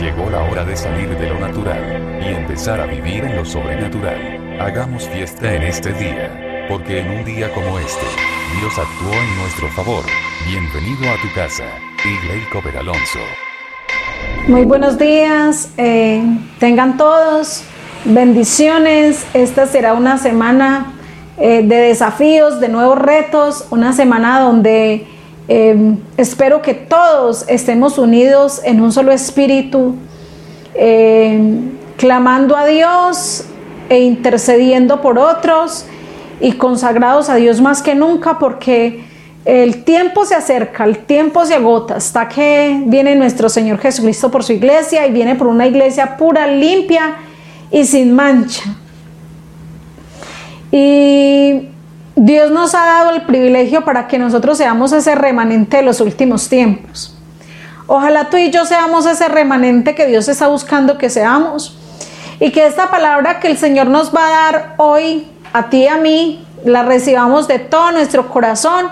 Llegó la hora de salir de lo natural y empezar a vivir en lo sobrenatural. Hagamos fiesta en este día, porque en un día como este, Dios actuó en nuestro favor. Bienvenido a tu casa, Igley Cover Alonso. Muy buenos días, eh, tengan todos bendiciones. Esta será una semana eh, de desafíos, de nuevos retos, una semana donde eh, espero que todos estemos unidos en un solo espíritu, eh, clamando a Dios e intercediendo por otros y consagrados a Dios más que nunca porque el tiempo se acerca, el tiempo se agota, hasta que viene nuestro Señor Jesucristo por su iglesia y viene por una iglesia pura, limpia y sin mancha. Y Dios nos ha dado el privilegio para que nosotros seamos ese remanente de los últimos tiempos. Ojalá tú y yo seamos ese remanente que Dios está buscando que seamos. Y que esta palabra que el Señor nos va a dar hoy, a ti y a mí, la recibamos de todo nuestro corazón.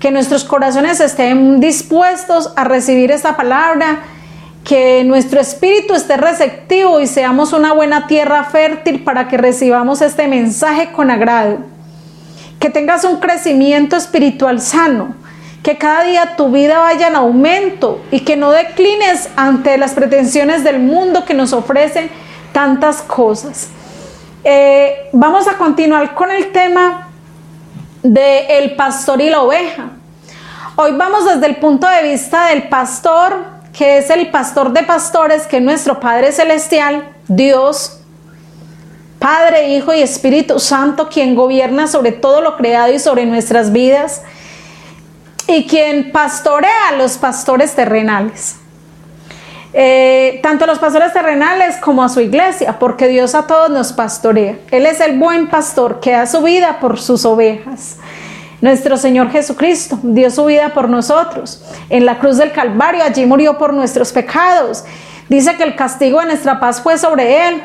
Que nuestros corazones estén dispuestos a recibir esta palabra. Que nuestro espíritu esté receptivo y seamos una buena tierra fértil para que recibamos este mensaje con agrado que tengas un crecimiento espiritual sano, que cada día tu vida vaya en aumento y que no declines ante las pretensiones del mundo que nos ofrecen tantas cosas. Eh, vamos a continuar con el tema de el pastor y la oveja. Hoy vamos desde el punto de vista del pastor, que es el pastor de pastores, que es nuestro Padre Celestial, Dios, Padre, Hijo y Espíritu Santo, quien gobierna sobre todo lo creado y sobre nuestras vidas, y quien pastorea a los pastores terrenales. Eh, tanto a los pastores terrenales como a su iglesia, porque Dios a todos nos pastorea. Él es el buen pastor que da su vida por sus ovejas. Nuestro Señor Jesucristo dio su vida por nosotros. En la cruz del Calvario, allí murió por nuestros pecados. Dice que el castigo de nuestra paz fue sobre Él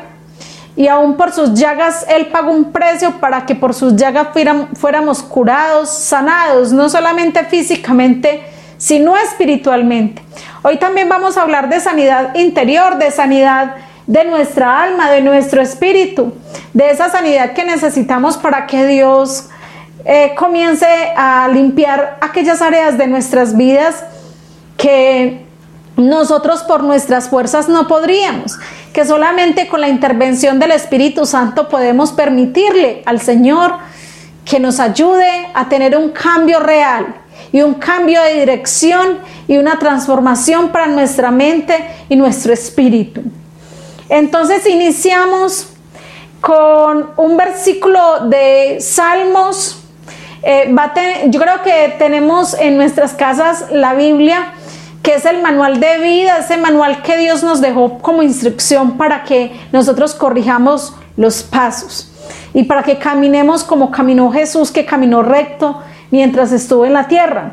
y aún por sus llagas Él pagó un precio para que por sus llagas fuéramos curados, sanados, no solamente físicamente, sino espiritualmente. Hoy también vamos a hablar de sanidad interior, de sanidad de nuestra alma, de nuestro espíritu, de esa sanidad que necesitamos para que Dios eh, comience a limpiar aquellas áreas de nuestras vidas que nosotros por nuestras fuerzas no podríamos, que solamente con la intervención del Espíritu Santo podemos permitirle al Señor que nos ayude a tener un cambio real y un cambio de dirección y una transformación para nuestra mente y nuestro espíritu. Entonces iniciamos con un versículo de Salmos. Eh, yo creo que tenemos en nuestras casas la Biblia que es el manual de vida, ese manual que Dios nos dejó como instrucción para que nosotros corrijamos los pasos y para que caminemos como caminó Jesús, que caminó recto mientras estuvo en la tierra.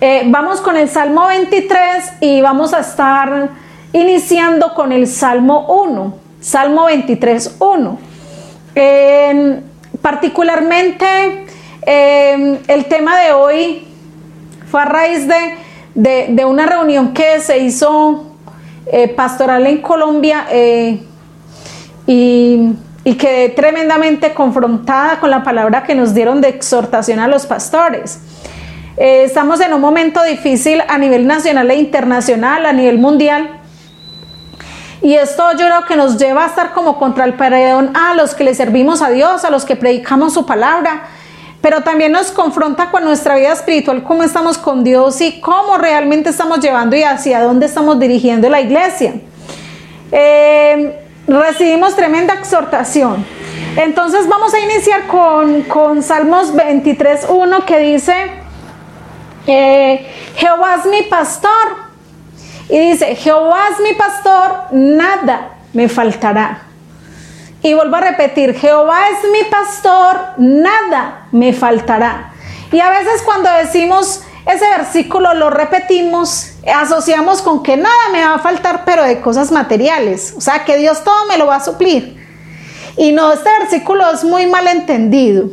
Eh, vamos con el Salmo 23 y vamos a estar iniciando con el Salmo 1, Salmo 23, 1. particularmente el tema de hoy fue a raíz de de, una reunión que se hizo eh, pastoral en Colombia eh, y, quedé tremendamente confrontada con la palabra que nos dieron de exhortación a los pastores. Eh, estamos en un momento difícil a nivel nacional e internacional, a nivel mundial. Y esto yo creo que nos lleva a estar como contra el perdón a los que le servimos a Dios, a los que predicamos su palabra, pero también nos confronta con nuestra vida espiritual, cómo estamos con Dios y cómo realmente estamos llevando y hacia dónde estamos dirigiendo la iglesia. Eh, recibimos tremenda exhortación. Entonces vamos a iniciar con, con Salmos 23.1 que dice, eh, Jehová es mi pastor. Y dice, Jehová es mi pastor, nada me faltará. Y vuelvo a repetir, Jehová es mi pastor, nada me faltará. Y a veces cuando decimos ese versículo lo repetimos, asociamos con que nada me va a faltar, pero de cosas materiales. O sea, que Dios todo me lo va a suplir. Y no, este versículo es muy mal entendido.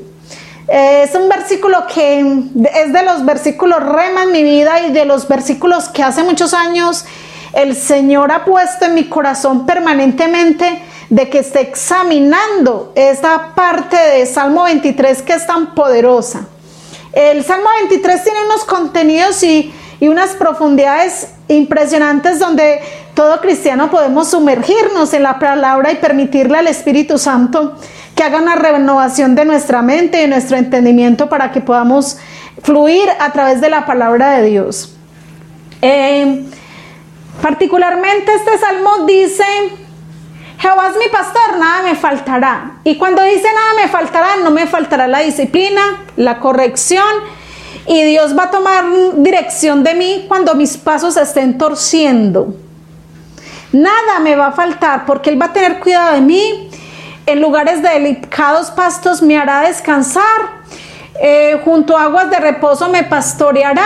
Es un versículo que es de los versículos rema en mi vida y de los versículos que hace muchos años el Señor ha puesto en mi corazón permanentemente de que esté examinando esta parte de Salmo 23 que es tan poderosa. El Salmo 23 tiene unos contenidos y, y unas profundidades impresionantes donde todo cristiano podemos sumergirnos en la palabra y permitirle al Espíritu Santo que haga una renovación de nuestra mente y de nuestro entendimiento para que podamos fluir a través de la palabra de Dios. Eh, particularmente este salmo dice, Jehová es mi pastor, nada me faltará. Y cuando dice nada me faltará, no me faltará la disciplina, la corrección, y Dios va a tomar dirección de mí cuando mis pasos estén torciendo. Nada me va a faltar porque Él va a tener cuidado de mí. En lugares de delicados pastos me hará descansar. Eh, junto a aguas de reposo me pastoreará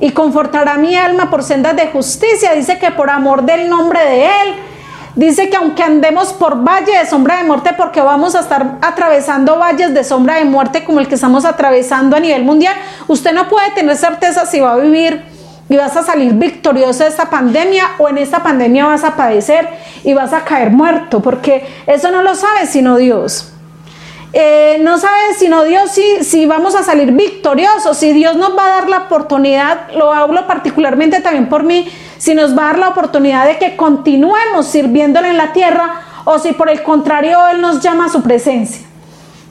y confortará mi alma por sendas de justicia. Dice que por amor del nombre de Él. Dice que aunque andemos por valle de sombra de muerte, porque vamos a estar atravesando valles de sombra de muerte como el que estamos atravesando a nivel mundial, usted no puede tener certeza si va a vivir y vas a salir victorioso de esta pandemia o en esta pandemia vas a padecer y vas a caer muerto, porque eso no lo sabe sino Dios. Eh, no sabe sino Dios si, si vamos a salir victoriosos, si Dios nos va a dar la oportunidad, lo hablo particularmente también por mí, si nos va a dar la oportunidad de que continuemos sirviéndole en la tierra o si por el contrario Él nos llama a su presencia.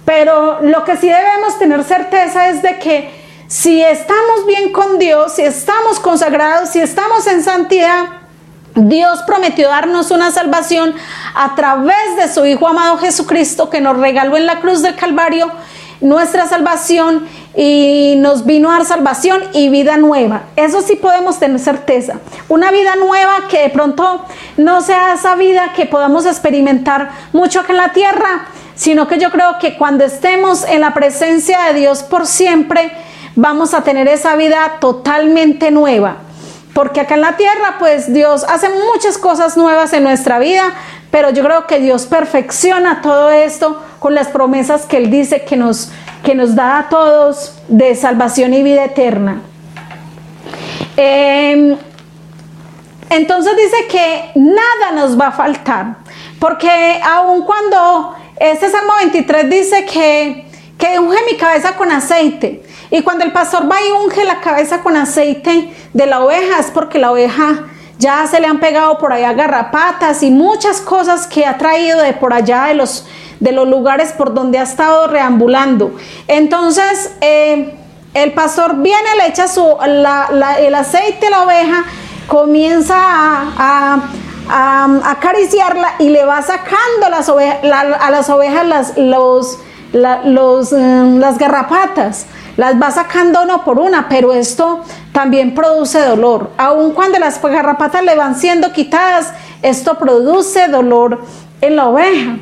Pero lo que sí debemos tener certeza es de que si estamos bien con Dios, si estamos consagrados, si estamos en santidad, Dios prometió darnos una salvación a través de su Hijo amado Jesucristo que nos regaló en la cruz del Calvario nuestra salvación y nos vino a dar salvación y vida nueva. Eso sí podemos tener certeza. Una vida nueva que de pronto no sea esa vida que podamos experimentar mucho acá en la tierra, sino que yo creo que cuando estemos en la presencia de Dios por siempre, vamos a tener esa vida totalmente nueva. Porque acá en la tierra, pues Dios hace muchas cosas nuevas en nuestra vida, pero yo creo que Dios perfecciona todo esto con las promesas que Él dice que nos, que nos da a todos de salvación y vida eterna. Em, entonces dice que nada nos va a faltar, porque aun cuando este Salmo 23 dice que, que unge mi cabeza con aceite, y cuando el pastor va y unge la cabeza con aceite de la oveja es porque la oveja ya se le han pegado por allá garrapatas y muchas cosas que ha traído de por allá de los, de los lugares por donde ha estado reambulando. Entonces, eh, el pastor viene, le echa su, el aceite a la oveja, comienza a, acariciarla y le va sacando las a las ovejas las, los, los, eh, las garrapatas las va sacando uno por una, pero esto también produce dolor. Aun cuando las garrapatas le van siendo quitadas, esto produce dolor en la oveja.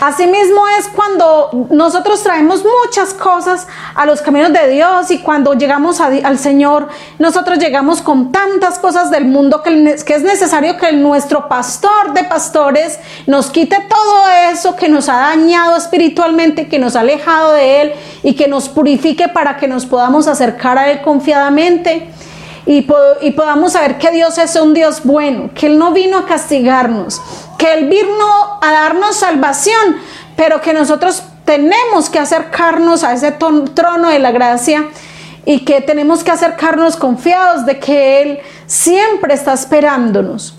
Asimismo es cuando nosotros traemos muchas cosas a los caminos de Dios y cuando llegamos al Señor, nosotros llegamos con tantas cosas del mundo que, que es necesario que nuestro pastor de pastores nos quite todo eso que nos ha dañado espiritualmente, que nos ha alejado de Él y que nos purifique para que nos podamos acercar a Él confiadamente y, podamos saber que Dios es un Dios bueno, que Él no vino a castigarnos, que Él vino a darnos salvación, pero que nosotros tenemos que acercarnos a ese trono de la gracia y que tenemos que acercarnos confiados de que Él siempre está esperándonos.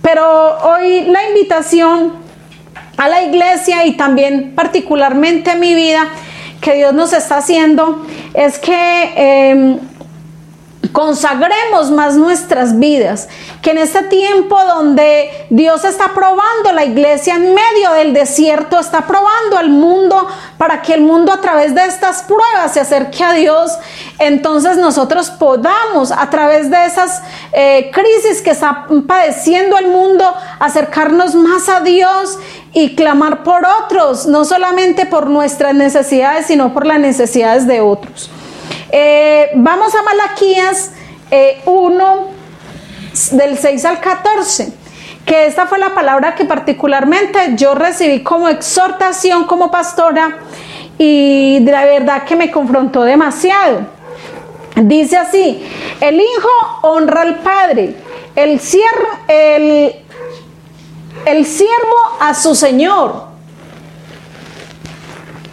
Pero hoy la invitación a la iglesia y también particularmente a mi vida que Dios nos está haciendo es que em, consagremos más nuestras vidas, que en este tiempo donde Dios está probando la iglesia en medio del desierto, está probando al mundo para que el mundo a través de estas pruebas se acerque a Dios, entonces nosotros podamos a través de esas eh, crisis que está padeciendo el mundo acercarnos más a Dios y clamar por otros, no solamente por nuestras necesidades, sino por las necesidades de otros. Eh, vamos a Malaquías 1, eh, del 6 al 14, que esta fue la palabra que particularmente yo recibí como exhortación como pastora y de la verdad que me confrontó demasiado. Dice así, el hijo honra al padre el, el, el siervo a su Señor.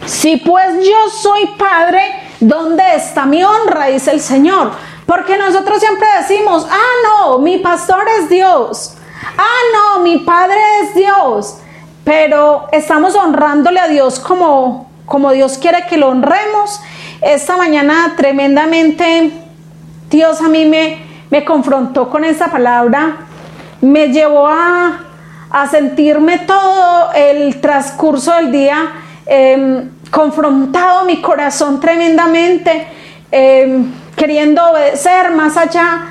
Si pues yo soy padre, ¿dónde está mi honra? Dice el Señor. Porque nosotros siempre decimos, ah, no, mi pastor es Dios. Ah, no, mi padre es Dios. Pero estamos honrándole a Dios como, como Dios quiere que lo honremos. Esta mañana tremendamente Dios a mí me, me confrontó con esa palabra, me llevó a, a sentirme todo el transcurso del día eh, confrontado mi corazón tremendamente, em, queriendo obedecer más allá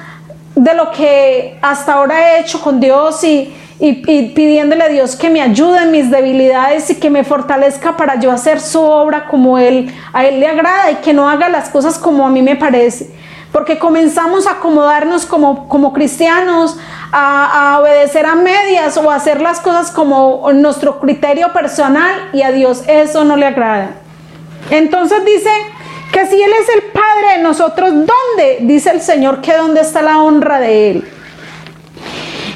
de lo que hasta ahora he hecho con Dios y, y, pidiéndole a Dios que me ayude en mis debilidades y que me fortalezca para yo hacer su obra como Él, a Él le agrada y que no haga las cosas como a mí me parece. Porque comenzamos a acomodarnos como, como cristianos, a, obedecer a medias o a hacer las cosas como nuestro criterio personal y a Dios eso no le agrada. Entonces dice que si Él es el Padre de nosotros, ¿dónde? Dice el Señor que dónde está la honra de Él.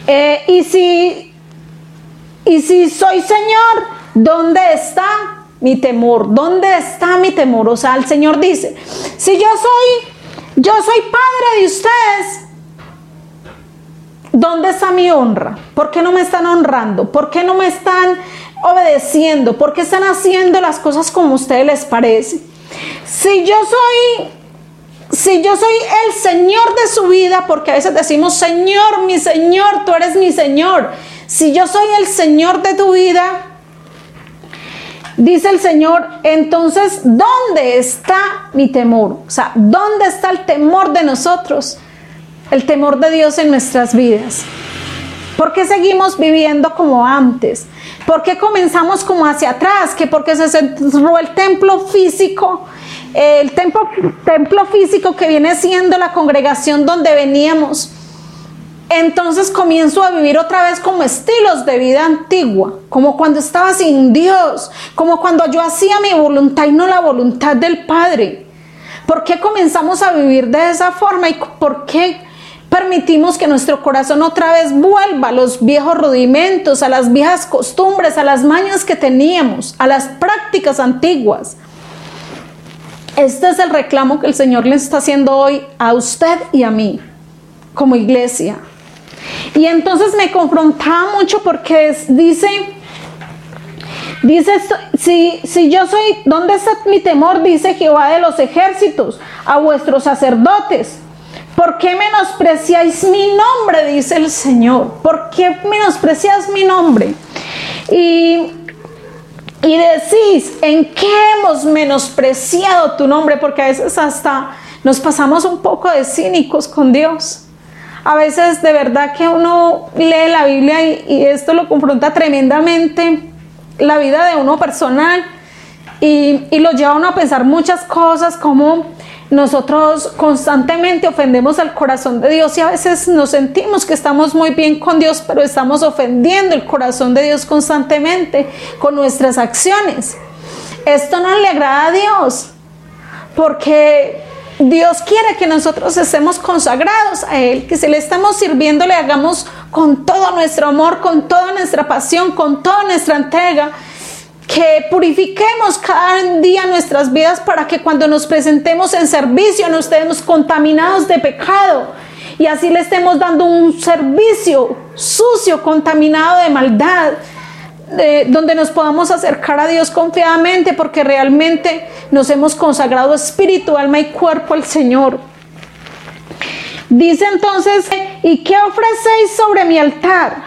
Eh, y, si, y si soy Señor, ¿dónde está mi temor? ¿Dónde está mi temor? O sea, el Señor dice, si yo soy, yo soy Padre de ustedes, ¿Dónde está mi honra? ¿Por qué no me están honrando? ¿Por qué no me están obedeciendo? ¿Por qué están haciendo las cosas como a ustedes les parece? Si yo soy si yo soy el Señor de su vida, porque a veces decimos, Señor, mi Señor, tú eres mi Señor. Si yo soy el Señor de tu vida, dice el Señor, entonces, ¿dónde está mi temor? O sea, ¿dónde está el temor de nosotros? el temor de Dios en nuestras vidas? ¿Por qué seguimos viviendo como antes? ¿Por qué comenzamos como hacia atrás? Que porque se cerró el templo físico, el templo, templo físico que viene siendo la congregación donde veníamos. Entonces comienzo a vivir otra vez como estilos de vida antigua, como cuando estaba sin Dios, como cuando yo hacía mi voluntad y no la voluntad del Padre. ¿Por qué comenzamos a vivir de esa forma y por qué permitimos que nuestro corazón otra vez vuelva a los viejos rudimentos, a las viejas costumbres, a las mañas que teníamos, a las prácticas antiguas. Este es el reclamo que el Señor le está haciendo hoy a usted y a mí, como iglesia. Y entonces me confrontaba mucho porque dice, dice, si, si yo soy, ¿dónde está mi temor? Dice Jehová de los ejércitos, a vuestros sacerdotes ¿Por qué menospreciáis mi nombre? Dice el Señor. ¿Por qué menosprecias mi nombre? Y, y decís, ¿en qué hemos menospreciado tu nombre? Porque a veces hasta nos pasamos un poco de cínicos con Dios. A veces de verdad que uno lee la Biblia y, esto lo confronta tremendamente la vida de uno personal y, y lo lleva a uno a pensar muchas cosas como nosotros constantemente ofendemos al corazón de Dios y a veces nos sentimos que estamos muy bien con Dios, pero estamos ofendiendo el corazón de Dios constantemente con nuestras acciones. Esto no le agrada a Dios, porque Dios quiere que nosotros estemos consagrados a Él, que si le estamos sirviendo le hagamos con todo nuestro amor, con toda nuestra pasión, con toda nuestra entrega que purifiquemos cada día nuestras vidas para que cuando nos presentemos en servicio no estemos contaminados de pecado y así le estemos dando un servicio sucio, contaminado de maldad, donde nos podamos acercar a Dios confiadamente porque realmente nos hemos consagrado espíritu, alma y cuerpo al Señor. Dice entonces, ¿y qué ofrecéis sobre mi altar?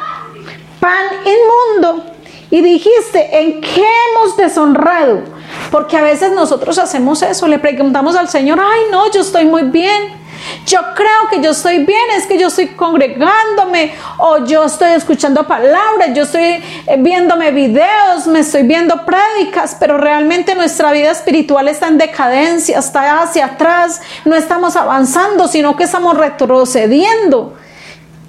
Pan inmundo y dijiste, ¿en qué hemos deshonrado? Porque a veces nosotros hacemos eso, le preguntamos al Señor, ay no, yo estoy muy bien. Yo creo que yo estoy bien, es que yo estoy congregándome o yo estoy escuchando palabras, yo estoy eh, viéndome videos, me estoy viendo prédicas, pero realmente nuestra vida espiritual está en decadencia, está hacia atrás, no estamos avanzando, sino que estamos retrocediendo.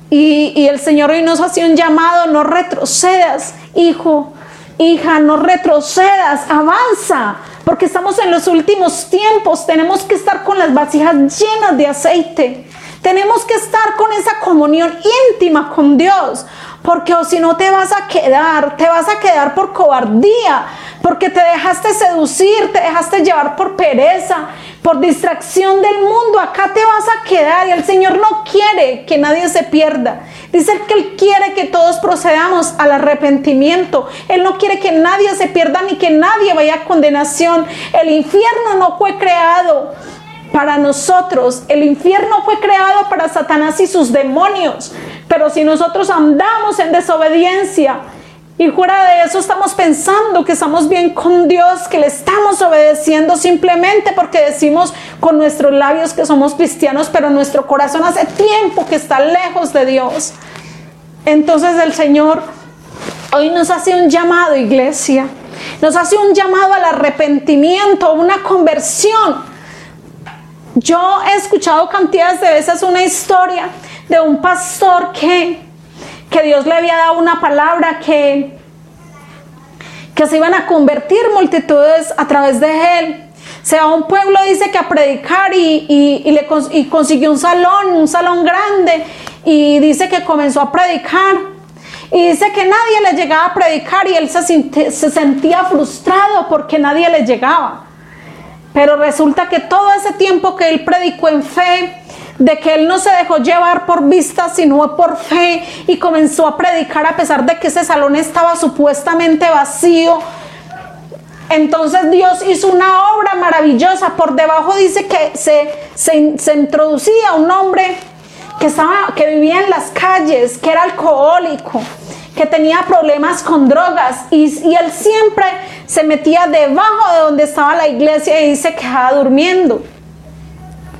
Y, y el Señor hoy nos hace un llamado, no retrocedas, hijo, hija, no retrocedas, avanza, porque estamos en los últimos tiempos, tenemos que estar con las vasijas llenas de aceite. Tenemos que estar con esa comunión íntima con Dios, porque o si no te vas a quedar, te vas a quedar por cobardía, porque te dejaste seducir, te dejaste llevar por pereza, por distracción del mundo. Acá te vas a quedar y el Señor no quiere que nadie se pierda. Dice que Él quiere que todos procedamos al arrepentimiento. Él no quiere que nadie se pierda ni que nadie vaya a condenación. El infierno no fue creado para nosotros. El infierno fue creado para Satanás y sus demonios. Pero si nosotros andamos en desobediencia, y fuera de eso estamos pensando que estamos bien con Dios, que le estamos obedeciendo simplemente porque decimos con nuestros labios que somos cristianos, pero nuestro corazón hace tiempo que está lejos de Dios. Entonces el Señor hoy nos hace un llamado, iglesia. Nos hace un llamado al arrepentimiento, una conversión. Yo he escuchado cantidades de veces una historia de un pastor que que Dios le había dado una palabra que, que se iban a convertir multitudes a través de él. Se va a un pueblo, dice que a predicar y, y, le, consiguió un salón, un salón grande y dice que comenzó a predicar. Y dice que nadie le llegaba a predicar y él se sentía frustrado porque nadie le llegaba. Pero resulta que todo ese tiempo que él predicó en fe, de que él no se dejó llevar por vista, sino por fe y comenzó a predicar a pesar de que ese salón estaba supuestamente vacío. Entonces Dios hizo una obra maravillosa. Por debajo dice que se, se, introducía un hombre que, estaba, que vivía en las calles, que era alcohólico, que tenía problemas con drogas y, él siempre se metía debajo de donde estaba la iglesia y se quedaba durmiendo.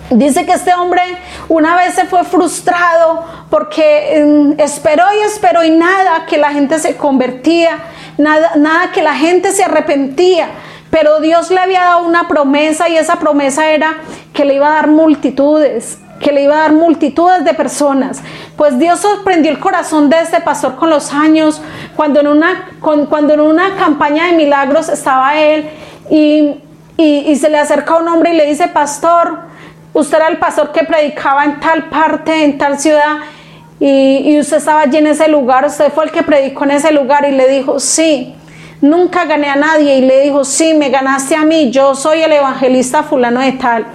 Dice que este hombre una vez se fue frustrado porque mm, esperó y esperó y nada que la gente se convertía, nada, nada que la gente se arrepentía. Pero Dios le había dado una promesa y esa promesa era que le iba a dar multitudes, que le iba a dar multitudes de personas. Pues Dios sorprendió el corazón de este pastor con los años, cuando en una, cuando en una campaña de milagros estaba él y, y se le acerca un hombre y le dice, pastor, usted era el pastor que predicaba en tal parte, en tal ciudad, y, usted estaba allí en ese lugar, usted fue el que predicó en ese lugar y le dijo, sí, nunca gané a nadie, y le dijo, sí, me ganaste a mí, yo soy el evangelista fulano de tal.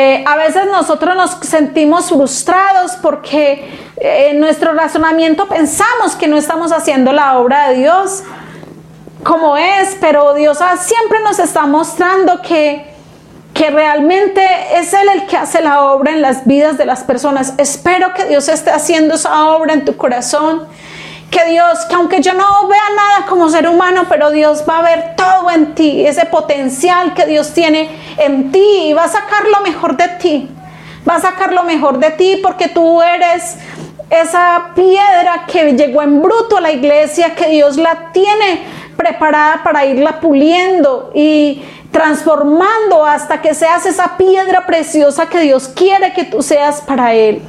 Eh, a veces nosotros nos sentimos frustrados porque eh, en nuestro razonamiento pensamos que no estamos haciendo la obra de Dios como es, pero Dios siempre nos está mostrando que que realmente es Él el que hace la obra en las vidas de las personas. Espero que Dios esté haciendo esa obra en tu corazón. Que Dios, que aunque yo no vea nada como ser humano, pero Dios va a ver todo en ti, ese potencial que Dios tiene en ti y va a sacar lo mejor de ti. Va a sacar lo mejor de ti porque tú eres esa piedra que llegó en bruto a la iglesia, que Dios la tiene preparada para irla puliendo y transformando hasta que seas esa piedra preciosa que Dios quiere que tú seas para Él.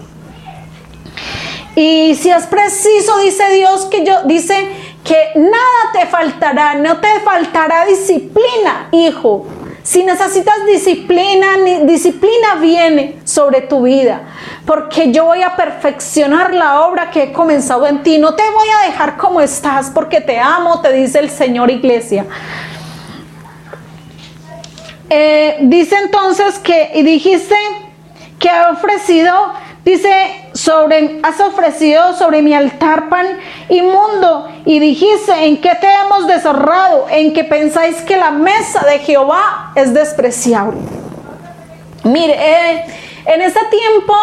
Y si es preciso, dice Dios, que yo, dice que nada te faltará, no te faltará disciplina, hijo. Si necesitas disciplina, disciplina viene sobre tu vida, porque yo voy a perfeccionar la obra que he comenzado en ti. No te voy a dejar como estás, porque te amo, te dice el Señor Iglesia. Eh, dice entonces que, y dijiste que ha ofrecido, dice, sobre, has ofrecido sobre mi altar pan inmundo, y dijiste, ¿en qué te hemos deshonrado? En que pensáis que la mesa de Jehová es despreciable. Mire, eh, en ese tiempo,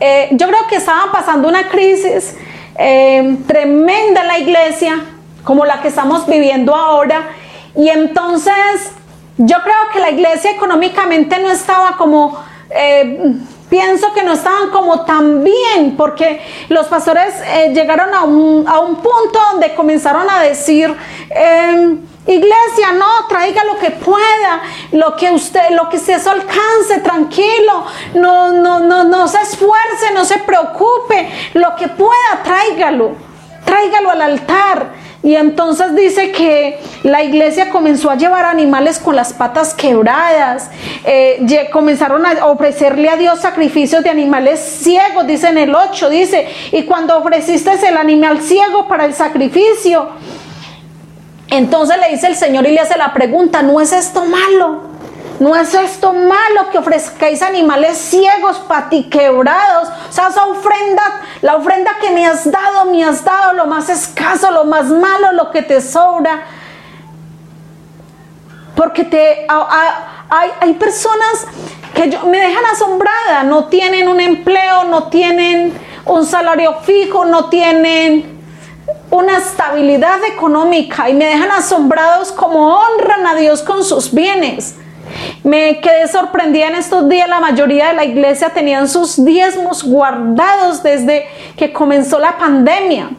eh, yo creo que estaban pasando una crisis tremenda en la iglesia, como la que estamos viviendo ahora, y entonces yo creo que la iglesia económicamente no estaba como, eh, pienso que no estaban como tan bien, porque los pastores eh, llegaron a un, a un, punto donde comenzaron a decir, em, Iglesia, no, traiga lo que pueda, lo que usted, lo que se alcance, tranquilo, no, no, no, no se esfuerce, no se preocupe, lo que pueda, tráigalo, tráigalo al altar. Y entonces dice que la iglesia comenzó a llevar animales con las patas quebradas, eh, comenzaron a ofrecerle a Dios sacrificios de animales ciegos, dice en el 8, dice, y cuando ofreciste el animal ciego para el sacrificio, entonces le dice el Señor y le hace la pregunta, ¿no es esto malo? ¿No es esto malo que ofrezcáis animales ciegos, patiquebrados? O sea, esa ofrenda, la ofrenda que me has dado, me has dado lo más escaso, lo más malo, lo que te sobra. Porque te, hay, hay personas que yo, me dejan asombrada, no tienen un empleo, no tienen un salario fijo, no tienen una estabilidad económica y me dejan asombrados como honran a Dios con sus bienes. Me quedé sorprendida en estos días, la mayoría de la iglesia tenían sus diezmos guardados desde que comenzó la pandemia.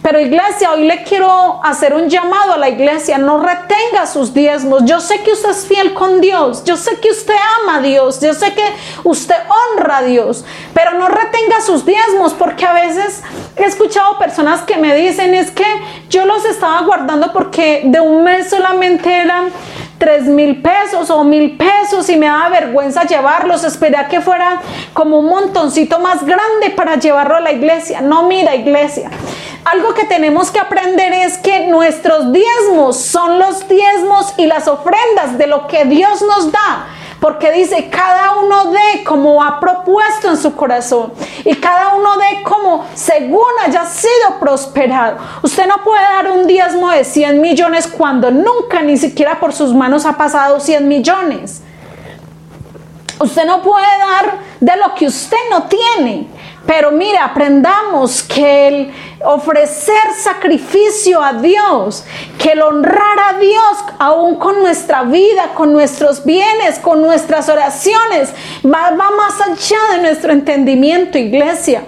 Pero iglesia, hoy le quiero hacer un llamado a la iglesia, no retenga sus diezmos. Yo sé que usted es fiel con Dios, yo sé que usted ama a Dios, yo sé que usted honra a Dios, pero no retenga sus diezmos porque a veces he escuchado personas que me dicen es que yo los estaba guardando porque de un mes solamente eran tres mil pesos o mil pesos y me daba vergüenza llevarlos. Esperé a que fuera como un montoncito más grande para llevarlo a la iglesia. No, mira, iglesia. Algo que tenemos que aprender es que nuestros diezmos son los diezmos y las ofrendas de lo que Dios nos da porque dice, cada uno de como ha propuesto en su corazón y cada uno de como según haya sido prosperado. Usted no puede dar un diezmo de 100 millones cuando nunca ni siquiera por sus manos ha pasado 100 millones. Usted no puede dar de lo que usted no tiene. Pero mira, aprendamos que el ofrecer sacrificio a Dios, que el honrar a Dios aún con nuestra vida, con nuestros bienes, con nuestras oraciones, va, va más allá de nuestro entendimiento, iglesia.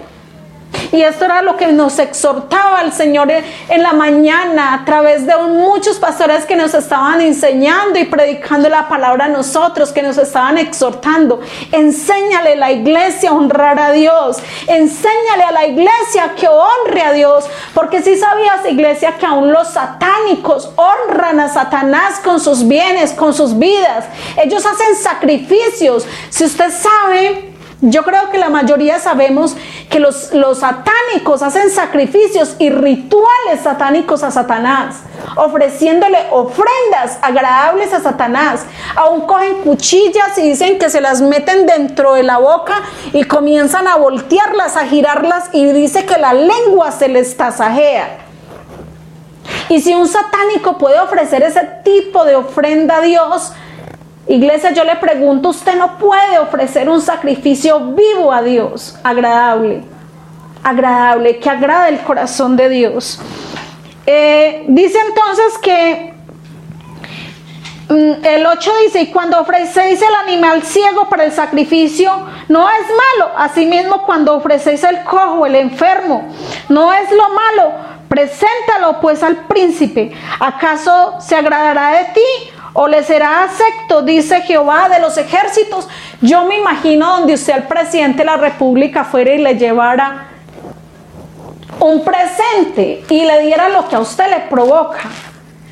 Y esto era lo que nos exhortaba el Señor en la mañana a través de muchos pastores que nos estaban enseñando y predicando la palabra a nosotros, que nos estaban exhortando. Enséñale a la iglesia a honrar a Dios. Enséñale a la iglesia que honre a Dios. Porque si sabías, iglesia, que aún los satánicos honran a Satanás con sus bienes, con sus vidas. Ellos hacen sacrificios. Si usted sabe yo creo que la mayoría sabemos que los, satánicos hacen sacrificios y rituales satánicos a Satanás, ofreciéndole ofrendas agradables a Satanás. Aún cogen cuchillas y dicen que se las meten dentro de la boca y comienzan a voltearlas, a girarlas y dice que la lengua se les tasajea. Y si un satánico puede ofrecer ese tipo de ofrenda a Dios, Iglesia, yo le pregunto, usted no puede ofrecer un sacrificio vivo a Dios, agradable, agradable, que agrade el corazón de Dios. Eh, dice entonces que mm, el 8 dice, y cuando ofrecéis el animal ciego para el sacrificio, no es malo. Asimismo, cuando ofrecéis el cojo, el enfermo, no es lo malo. Preséntalo pues al príncipe. ¿Acaso se agradará de ti? O le será acepto, dice Jehová de los ejércitos. Yo me imagino donde usted al presidente de la República fuera y le llevara un presente y le diera lo que a usted le provoca.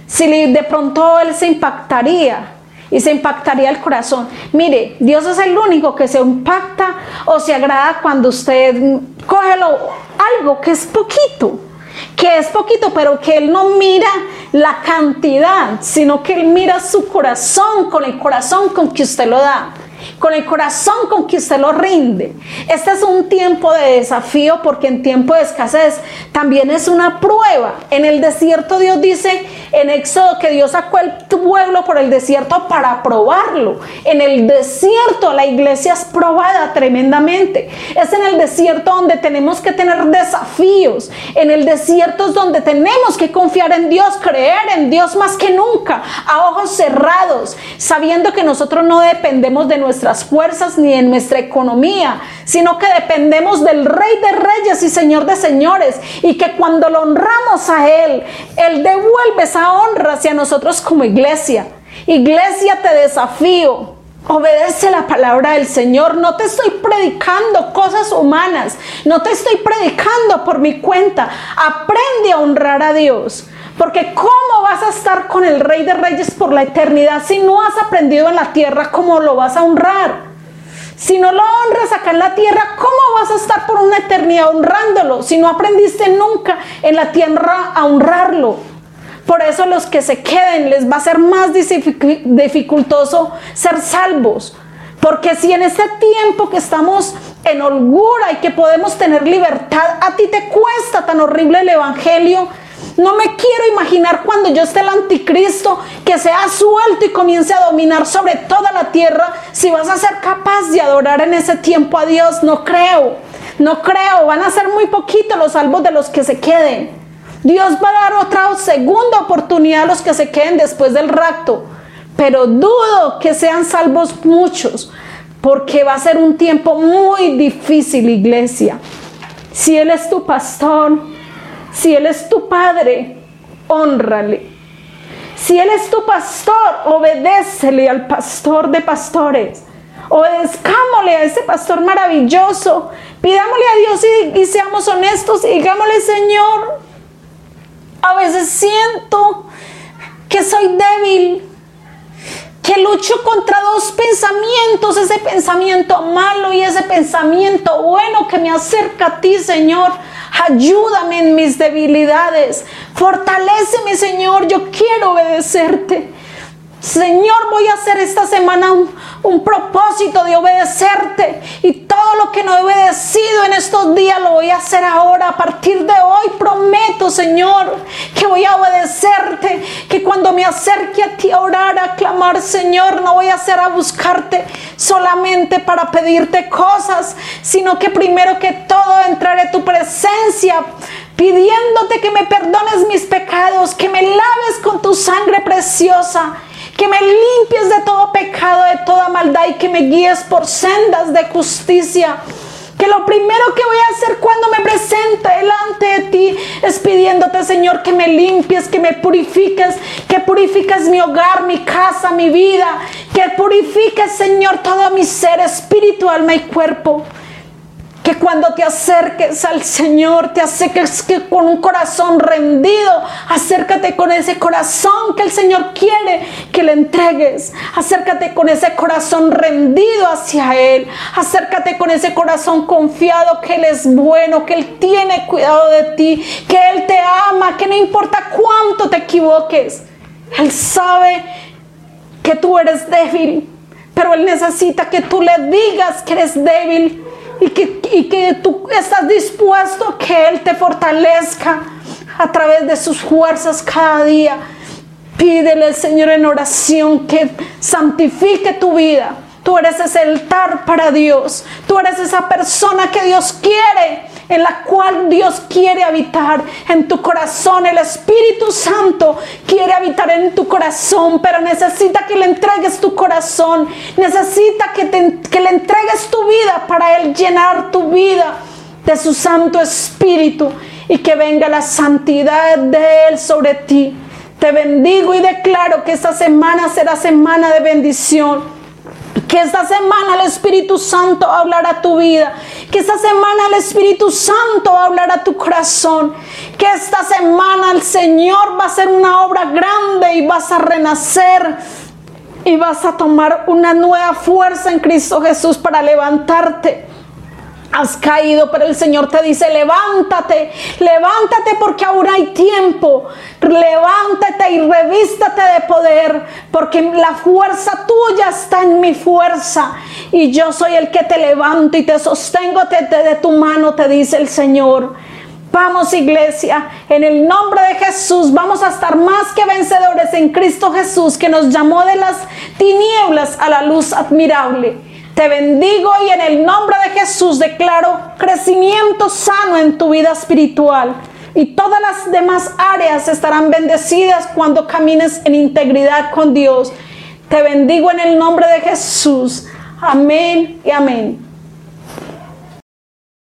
Si de pronto él se impactaría y se impactaría el corazón. Mire, Dios es el único que se impacta o se agrada cuando usted coge algo que es poquito que es poquito, pero que Él no mira la cantidad, sino que Él mira su corazón con el corazón con que usted lo da con el corazón con que usted lo rinde. Este es un tiempo de desafío porque en tiempo de escasez también es una prueba. En el desierto Dios dice en Éxodo que Dios sacó el pueblo por el desierto para probarlo. En el desierto la iglesia es probada tremendamente. Es en el desierto donde tenemos que tener desafíos. En el desierto es donde tenemos que confiar en Dios, creer en Dios más que nunca, a ojos cerrados, sabiendo que nosotros no dependemos de nuestra fuerzas ni en nuestra economía, sino que dependemos del Rey de Reyes y Señor de Señores, y que cuando lo honramos a Él, Él devuelve esa honra hacia nosotros como iglesia. Iglesia, te desafío. Obedece la palabra del Señor. No te estoy predicando cosas humanas. No te estoy predicando por mi cuenta. Aprende a honrar a Dios. Porque ¿cómo vas a estar con el Rey de Reyes por la eternidad si no has aprendido en la tierra cómo lo vas a honrar? Si no lo honras acá en la tierra, ¿cómo vas a estar por una eternidad honrándolo si no aprendiste nunca en la tierra a honrarlo? Por eso los que se queden les va a ser más dificultoso ser salvos. Porque si en este tiempo que estamos en holgura y que podemos tener libertad, a ti te cuesta tan horrible el Evangelio, no me quiero imaginar cuando yo esté el anticristo que sea suelto y comience a dominar sobre toda la tierra, si vas a ser capaz de adorar en ese tiempo a Dios. No creo, no creo. Van a ser muy poquitos los salvos de los que se queden. Dios va a dar otra segunda oportunidad a los que se queden después del rapto. Pero dudo que sean salvos muchos, porque va a ser un tiempo muy difícil, iglesia. Si Él es tu pastor, si Él es tu padre, honrale. Si Él es tu pastor, obedécele al pastor de pastores. Obedezcámosle a ese pastor maravilloso. Pidámosle a Dios y, seamos honestos y digámosle, Señor, a veces siento que soy débil, que lucho contra dos pensamientos, ese pensamiento malo y ese pensamiento bueno que me acerca a ti, Señor. Ayúdame en mis debilidades. Fortaléceme, Señor. Yo quiero obedecerte. Señor, voy a hacer esta semana un, propósito de obedecerte y todo lo que no he obedecido en estos días lo voy a hacer ahora. A partir de hoy prometo, Señor, que voy a obedecerte, que cuando me acerque a ti a orar, a clamar, Señor, no voy a hacer a buscarte solamente para pedirte cosas, sino que primero que todo entraré a tu presencia pidiéndote que me perdones mis pecados, que me laves con tu sangre preciosa que me limpies de todo pecado, de toda maldad y que me guíes por sendas de justicia. Que lo primero que voy a hacer cuando me presente delante de ti es pidiéndote, Señor, que me limpies, que me purifiques, que purifiques mi hogar, mi casa, mi vida, que purifiques, Señor, todo mi ser, espíritu, alma y cuerpo. Que cuando te acerques al Señor, te acerques que con un corazón rendido, acércate con ese corazón que el Señor quiere que le entregues. Acércate con ese corazón rendido hacia Él. Acércate con ese corazón confiado que Él es bueno, que Él tiene cuidado de ti, que Él te ama, que no importa cuánto te equivoques. Él sabe que tú eres débil, pero Él necesita que tú le digas que eres débil y que, y que tú estás dispuesto a que Él te fortalezca a través de sus fuerzas cada día. Pídele al Señor en oración que santifique tu vida. Tú eres ese altar para Dios. Tú eres esa persona que Dios quiere en la cual Dios quiere habitar en tu corazón. El Espíritu Santo quiere habitar en tu corazón, pero necesita que le entregues tu corazón. Necesita que, le entregues tu vida para Él llenar tu vida de su Santo Espíritu y que venga la santidad de Él sobre ti. Te bendigo y declaro que esta semana será semana de bendición que esta semana el Espíritu Santo hablará a tu vida. Que esta semana el Espíritu Santo hablará a tu corazón. Que esta semana el Señor va a hacer una obra grande y vas a renacer. Y vas a tomar una nueva fuerza en Cristo Jesús para levantarte has caído, pero el Señor te dice, levántate, levántate porque aún hay tiempo, levántate y revístate de poder, porque la fuerza tuya está en mi fuerza y yo soy el que te levanto y te sostengo de tu mano, te dice el Señor. Vamos iglesia, en el nombre de Jesús vamos a estar más que vencedores en Cristo Jesús que nos llamó de las tinieblas a la luz admirable. Te bendigo y en el nombre de Jesús declaro crecimiento sano en tu vida espiritual. Y todas las demás áreas estarán bendecidas cuando camines en integridad con Dios. Te bendigo en el nombre de Jesús. Amén y amén.